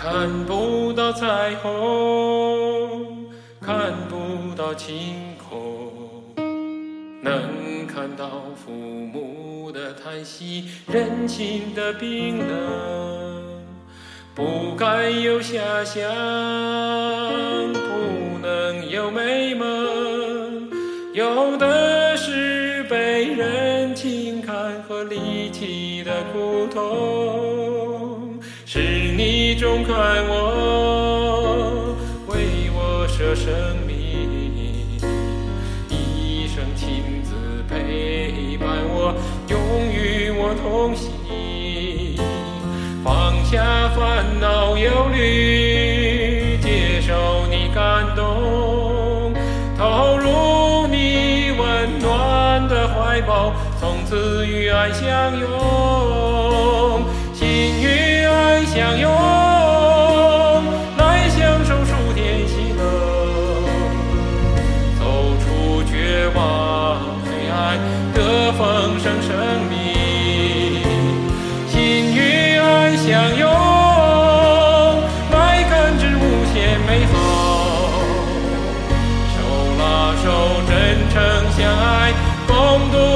看不到彩虹，看不到晴空，能看到父母的叹息，人情的冰冷。不该有遐想，不能有美梦，有的是被人轻看和离弃的苦痛。是你忠看我，为我舍生命，一生亲自陪伴我，永与我同行。放下烦恼忧虑，接受你感动，投入你温暖的怀抱，从此与爱相拥，心与爱相拥，Rondo